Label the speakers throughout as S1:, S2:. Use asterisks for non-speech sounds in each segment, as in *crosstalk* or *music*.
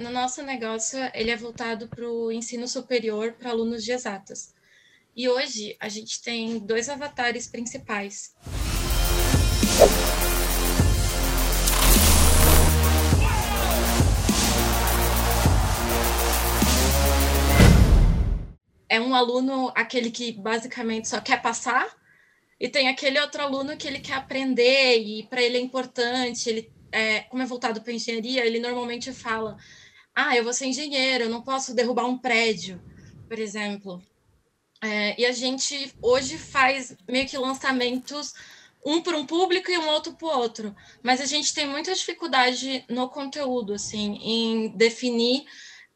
S1: No nosso negócio, ele é voltado para o ensino superior para alunos de exatas. E hoje a gente tem dois avatares principais. É um aluno, aquele que basicamente só quer passar, e tem aquele outro aluno que ele quer aprender e para ele é importante, ele é, como é voltado para engenharia, ele normalmente fala: ah, eu vou ser engenheiro, eu não posso derrubar um prédio, por exemplo. É, e a gente hoje faz meio que lançamentos um para um público e um outro para o outro, mas a gente tem muita dificuldade no conteúdo, assim, em definir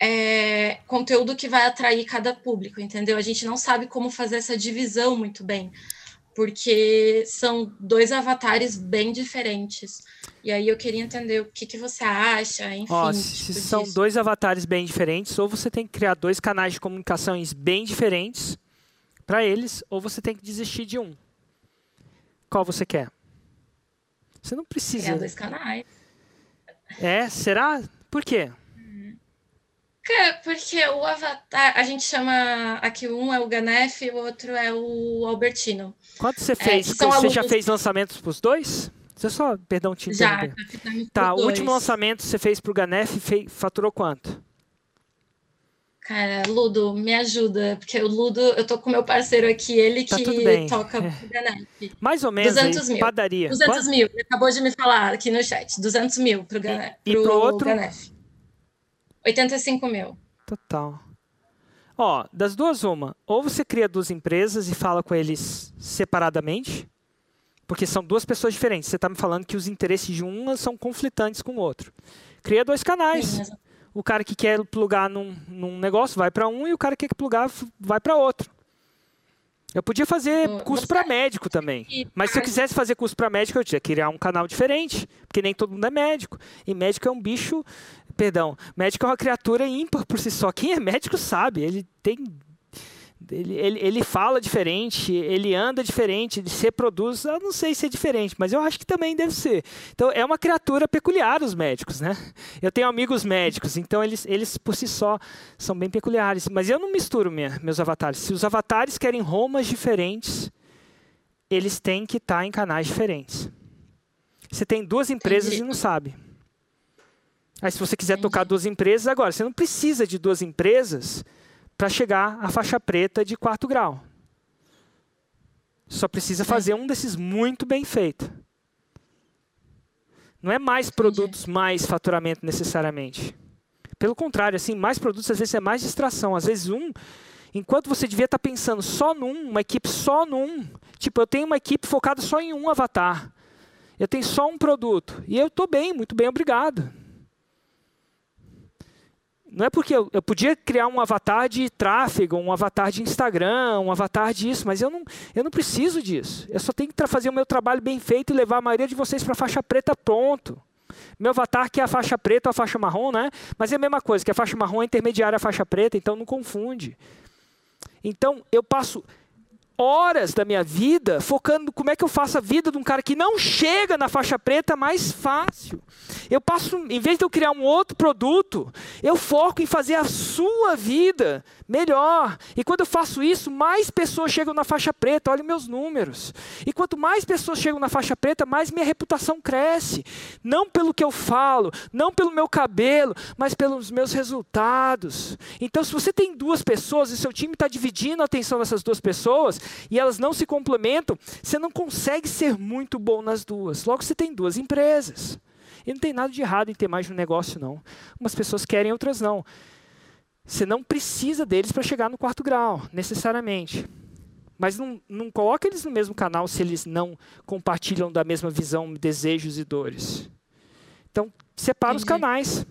S1: é, conteúdo que vai atrair cada público, entendeu? A gente não sabe como fazer essa divisão muito bem porque são dois avatares bem diferentes. E aí eu queria entender o que, que você acha, enfim. Ó,
S2: se tipo são disso. dois avatares bem diferentes, ou você tem que criar dois canais de comunicações bem diferentes para eles, ou você tem que desistir de um. Qual você quer? Você não precisa.
S1: Criar dois canais.
S2: É? Será? Por quê?
S1: Porque o Avatar, a gente chama aqui um é o Ganef e o outro é o Albertino.
S2: Quanto você é, fez? É, você alunos... já fez lançamentos para os dois? Você só, perdão, te
S1: interromper.
S2: Já, tá, o último lançamento você fez para o Ganef fez, faturou quanto?
S1: Cara, Ludo, me ajuda, porque o Ludo, eu tô com meu parceiro aqui, ele tá que toca é. pro *laughs* Ganef.
S2: Mais ou menos, 200
S1: aí,
S2: mil. padaria.
S1: 200 Quanto? mil, ele acabou de me falar aqui no chat, 200 mil pro Ganef.
S2: E, pro, pro outro?
S1: Ganef. 85 mil.
S2: Total. Ó, das duas, uma. Ou você cria duas empresas e fala com eles separadamente, porque são duas pessoas diferentes. Você está me falando que os interesses de uma são conflitantes com o outro. Cria dois canais. Sim, o cara que quer plugar num, num negócio vai para um e o cara que quer plugar vai para outro. Eu podia fazer curso para médico também. Mas se eu quisesse fazer curso para médico, eu tinha que criar um canal diferente, porque nem todo mundo é médico. E médico é um bicho perdão, médico é uma criatura ímpar por si só. Quem é médico sabe, ele tem ele, ele, ele fala diferente, ele anda diferente, ele se reproduz, eu não sei se é diferente, mas eu acho que também deve ser. Então, é uma criatura peculiar os médicos, né? Eu tenho amigos médicos, então eles, eles por si só são bem peculiares. Mas eu não misturo minha, meus avatares. Se os avatares querem romas diferentes, eles têm que estar em canais diferentes. Você tem duas empresas Entendi. e não sabe. Aí, se você quiser Entendi. tocar duas empresas, agora, você não precisa de duas empresas para chegar à faixa preta de quarto grau. Só precisa fazer um desses muito bem feito. Não é mais produtos, mais faturamento necessariamente. Pelo contrário, assim, mais produtos às vezes é mais distração. Às vezes um, enquanto você devia estar tá pensando só num, uma equipe só num. Tipo, eu tenho uma equipe focada só em um avatar. Eu tenho só um produto. E eu estou bem, muito bem, obrigado. Não é porque eu, eu, podia criar um avatar de tráfego, um avatar de Instagram, um avatar disso, mas eu não, eu não preciso disso. Eu só tenho que fazer o meu trabalho bem feito e levar a maioria de vocês para a faixa preta pronto. Meu avatar que é a faixa preta ou a faixa marrom, né? Mas é a mesma coisa, que a faixa marrom é intermediária à faixa preta, então não confunde. Então, eu passo horas da minha vida focando como é que eu faço a vida de um cara que não chega na faixa preta mais fácil. Eu passo, em vez de eu criar um outro produto, eu foco em fazer a sua vida melhor. E quando eu faço isso, mais pessoas chegam na faixa preta. Olha meus números. E quanto mais pessoas chegam na faixa preta, mais minha reputação cresce. Não pelo que eu falo, não pelo meu cabelo, mas pelos meus resultados. Então, se você tem duas pessoas e seu time está dividindo a atenção dessas duas pessoas, e elas não se complementam, você não consegue ser muito bom nas duas. Logo, você tem duas empresas. E não tem nada de errado em ter mais de um negócio, não. Umas pessoas querem, outras não. Você não precisa deles para chegar no quarto grau, necessariamente. Mas não, não coloca eles no mesmo canal se eles não compartilham da mesma visão, desejos e dores. Então, separa Entendi. os canais.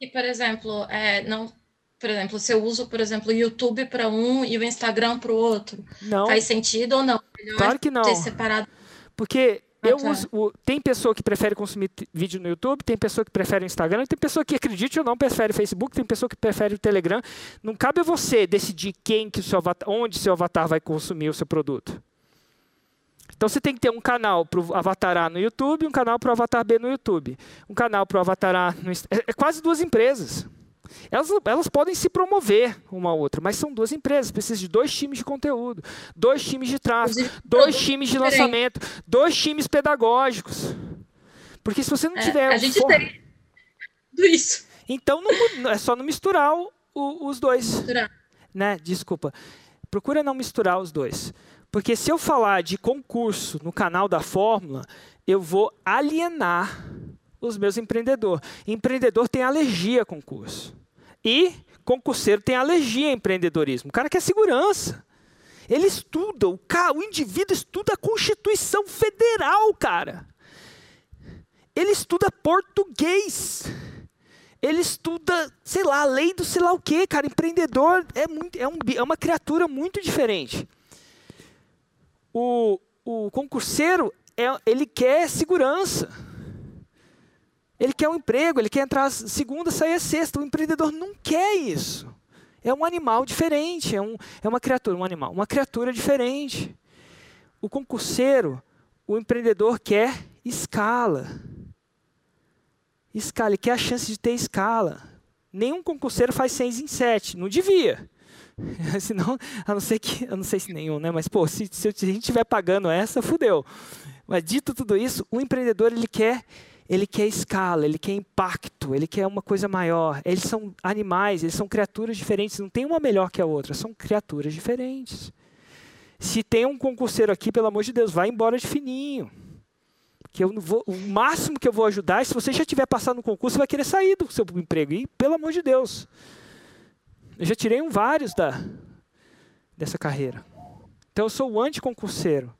S1: E, por exemplo, é, não, por exemplo, se eu uso, por exemplo, o YouTube para um e o Instagram para o outro,
S2: não.
S1: faz sentido ou não?
S2: Melhor claro que não.
S1: Ter separado.
S2: Porque eu uso, o, tem pessoa que prefere consumir vídeo no YouTube, tem pessoa que prefere o Instagram, tem pessoa que acredite ou não prefere o Facebook, tem pessoa que prefere o Telegram. Não cabe a você decidir quem que o seu avatar, onde seu avatar vai consumir o seu produto. Então você tem que ter um canal para o Avatar A no YouTube, um canal para o Avatar B no YouTube, um canal para o Avatar A no é, é quase duas empresas. Elas, elas podem se promover uma a outra, mas são duas empresas. Precisa de dois times de conteúdo, dois times de tráfego, dois times de lançamento, dois times pedagógicos. Porque se você não
S1: é,
S2: tiver.
S1: A gente for... tem tudo isso.
S2: Então não, é só não misturar o, o, os dois.
S1: Misturar.
S2: Né? Desculpa. Procura não misturar os dois. Porque se eu falar de concurso no canal da Fórmula, eu vou alienar os meus empreendedores. Empreendedor tem alergia a concurso. E concurseiro tem alergia a empreendedorismo. O cara quer segurança. Ele estuda, o, cara, o indivíduo estuda a Constituição Federal, cara. Ele estuda português. Ele estuda, sei lá, a lei do sei lá o quê, cara. Empreendedor é, muito, é, um, é uma criatura muito diferente. O, o concurseiro, é, ele quer segurança. Ele quer um emprego, ele quer entrar segunda, sair sexta. O empreendedor não quer isso. É um animal diferente, é, um, é uma criatura, um animal, uma criatura diferente. O concurseiro, o empreendedor quer escala. Escala, ele quer a chance de ter escala. Nenhum concurseiro faz seis em sete, não devia. *laughs* Senão, a não ser que, eu não sei se nenhum, né? Mas pô, se, se a gente estiver pagando essa, fudeu. Mas dito tudo isso, o empreendedor ele quer ele quer escala, ele quer impacto, ele quer uma coisa maior. Eles são animais, eles são criaturas diferentes, não tem uma melhor que a outra, são criaturas diferentes. Se tem um concurseiro aqui, pelo amor de Deus, vai embora de fininho. Que eu vou, o máximo que eu vou ajudar é se você já tiver passado no concurso, você vai querer sair do seu emprego. E, pelo amor de Deus. Eu já tirei um vários da, dessa carreira. Então eu sou o anticoncurseiro.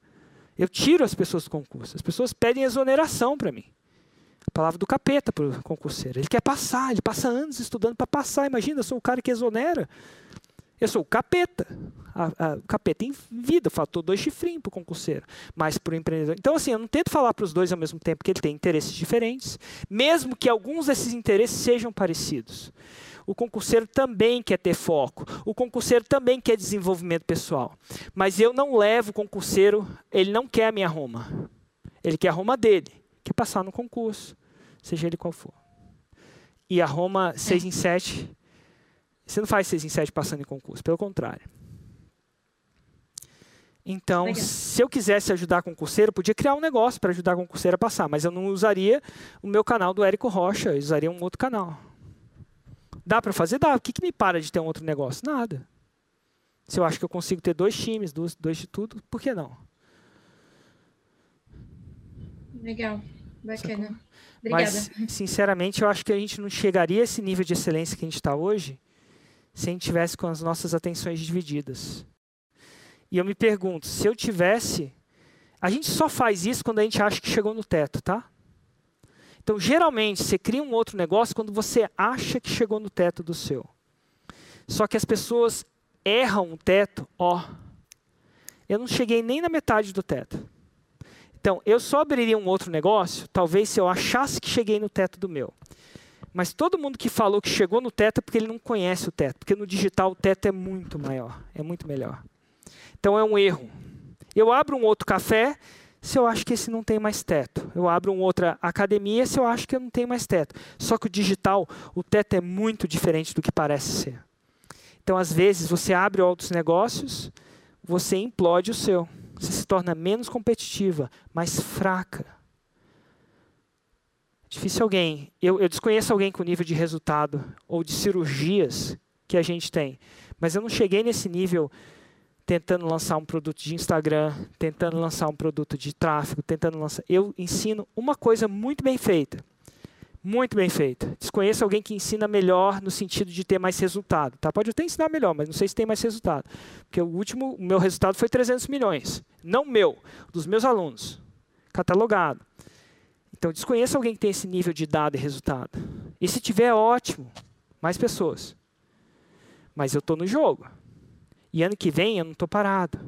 S2: Eu tiro as pessoas do concurso. As pessoas pedem exoneração para mim. Palavra do capeta para o concurseiro. Ele quer passar, ele passa anos estudando para passar. Imagina, eu sou o cara que exonera. Eu sou o capeta. A, a, o capeta em vida, faltou dois chifrinhos para o concurseiro, mas para o empreendedor. Então, assim, eu não tento falar para os dois ao mesmo tempo, porque ele tem interesses diferentes, mesmo que alguns desses interesses sejam parecidos. O concurseiro também quer ter foco, o concurseiro também quer desenvolvimento pessoal. Mas eu não levo o concurseiro, ele não quer a minha Roma. Ele quer a Roma dele que passar no concurso, seja ele qual for. E a Roma 6 em 7, você não faz 6 em 7 passando em concurso, pelo contrário. Então, Legal. se eu quisesse ajudar a concurseiro, eu podia criar um negócio para ajudar a concurseiro a passar, mas eu não usaria o meu canal do Érico Rocha, eu usaria um outro canal. Dá para fazer? Dá. O que, que me para de ter um outro negócio? Nada. Se eu acho que eu consigo ter dois times, dois, dois de tudo, por que não?
S1: Legal. Bacana. Obrigada.
S2: Mas, sinceramente, eu acho que a gente não chegaria a esse nível de excelência que a gente está hoje se a gente tivesse com as nossas atenções divididas. E eu me pergunto, se eu tivesse. A gente só faz isso quando a gente acha que chegou no teto, tá? Então, geralmente, você cria um outro negócio quando você acha que chegou no teto do seu. Só que as pessoas erram o teto, ó. Eu não cheguei nem na metade do teto. Então, eu só abriria um outro negócio, talvez se eu achasse que cheguei no teto do meu. Mas todo mundo que falou que chegou no teto é porque ele não conhece o teto, porque no digital o teto é muito maior, é muito melhor. Então é um erro. Eu abro um outro café se eu acho que esse não tem mais teto. Eu abro uma outra academia se eu acho que eu não tenho mais teto. Só que o digital, o teto é muito diferente do que parece ser. Então, às vezes, você abre outros negócios, você implode o seu. Você se torna menos competitiva, mais fraca. Difícil alguém. Eu, eu desconheço alguém com nível de resultado ou de cirurgias que a gente tem. Mas eu não cheguei nesse nível tentando lançar um produto de Instagram, tentando lançar um produto de tráfego, tentando lançar. Eu ensino uma coisa muito bem feita. Muito bem feita. Desconheço alguém que ensina melhor no sentido de ter mais resultado. Tá? Pode até ensinar melhor, mas não sei se tem mais resultado. Porque o último, o meu resultado foi 300 milhões. Não meu, dos meus alunos. Catalogado. Então, desconheço alguém que tem esse nível de dado e resultado. E se tiver, ótimo. Mais pessoas. Mas eu estou no jogo. E ano que vem eu não estou parado.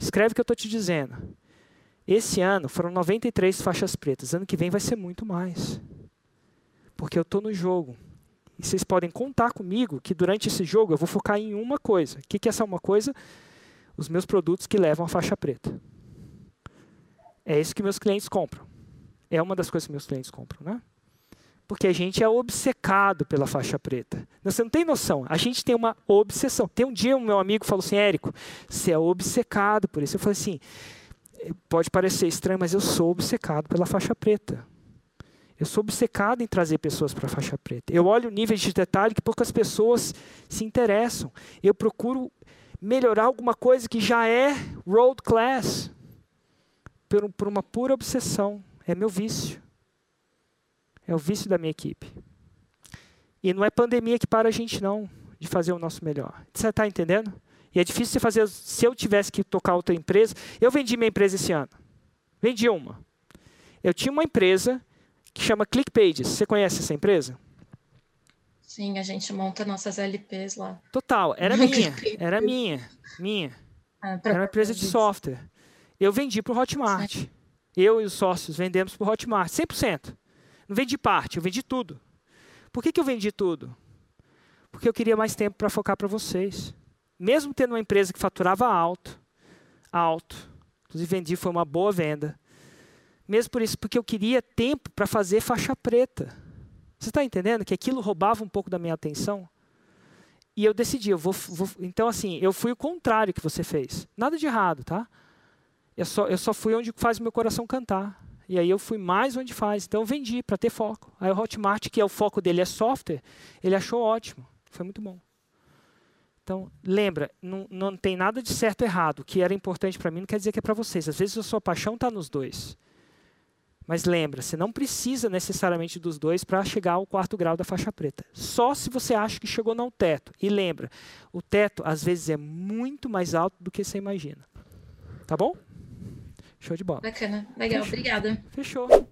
S2: Escreve o que eu estou te dizendo. Esse ano foram 93 faixas pretas. Ano que vem vai ser muito mais porque eu estou no jogo. E vocês podem contar comigo que durante esse jogo eu vou focar em uma coisa. O que, que é essa uma coisa? Os meus produtos que levam a faixa preta. É isso que meus clientes compram. É uma das coisas que meus clientes compram, né? Porque a gente é obcecado pela faixa preta. Você não tem noção. A gente tem uma obsessão. Tem um dia um meu amigo falou assim, Érico, você é obcecado por isso. Eu falei assim, pode parecer estranho, mas eu sou obcecado pela faixa preta. Eu sou obcecado em trazer pessoas para a faixa preta. Eu olho níveis de detalhe que poucas pessoas se interessam. Eu procuro melhorar alguma coisa que já é road class por, por uma pura obsessão. É meu vício. É o vício da minha equipe. E não é pandemia que para a gente, não, de fazer o nosso melhor. Você está entendendo? E é difícil você fazer. Se eu tivesse que tocar outra empresa. Eu vendi minha empresa esse ano. Vendi uma. Eu tinha uma empresa que chama ClickPages. Você conhece essa empresa?
S1: Sim, a gente monta nossas LPs lá.
S2: Total, *laughs* era minha, era minha, minha. Ah, era uma empresa de software. Eu vendi para o Hotmart. Eu e os sócios vendemos para o Hotmart, 100%. Não vendi parte, eu vendi tudo. Por que, que eu vendi tudo? Porque eu queria mais tempo para focar para vocês. Mesmo tendo uma empresa que faturava alto, alto, inclusive vendi, foi uma boa venda. Mesmo por isso, porque eu queria tempo para fazer faixa preta. Você está entendendo que aquilo roubava um pouco da minha atenção? E eu decidi, eu vou, vou, Então, assim, eu fui o contrário que você fez. Nada de errado, tá? Eu só, eu só fui onde faz o meu coração cantar. E aí eu fui mais onde faz. Então eu vendi para ter foco. Aí o Hotmart, que é o foco dele é software, ele achou ótimo. Foi muito bom. Então, lembra, não, não tem nada de certo ou errado. O que era importante para mim não quer dizer que é para vocês. Às vezes a sua paixão está nos dois. Mas lembra, você não precisa necessariamente dos dois para chegar ao quarto grau da faixa preta. Só se você acha que chegou no teto. E lembra, o teto às vezes é muito mais alto do que você imagina. Tá bom? Show de bola.
S1: Bacana, legal,
S2: Fechou.
S1: obrigada.
S2: Fechou.